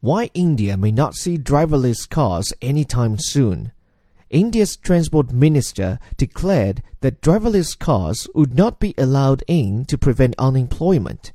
Why India may not see driverless cars anytime soon. India's transport minister declared that driverless cars would not be allowed in to prevent unemployment.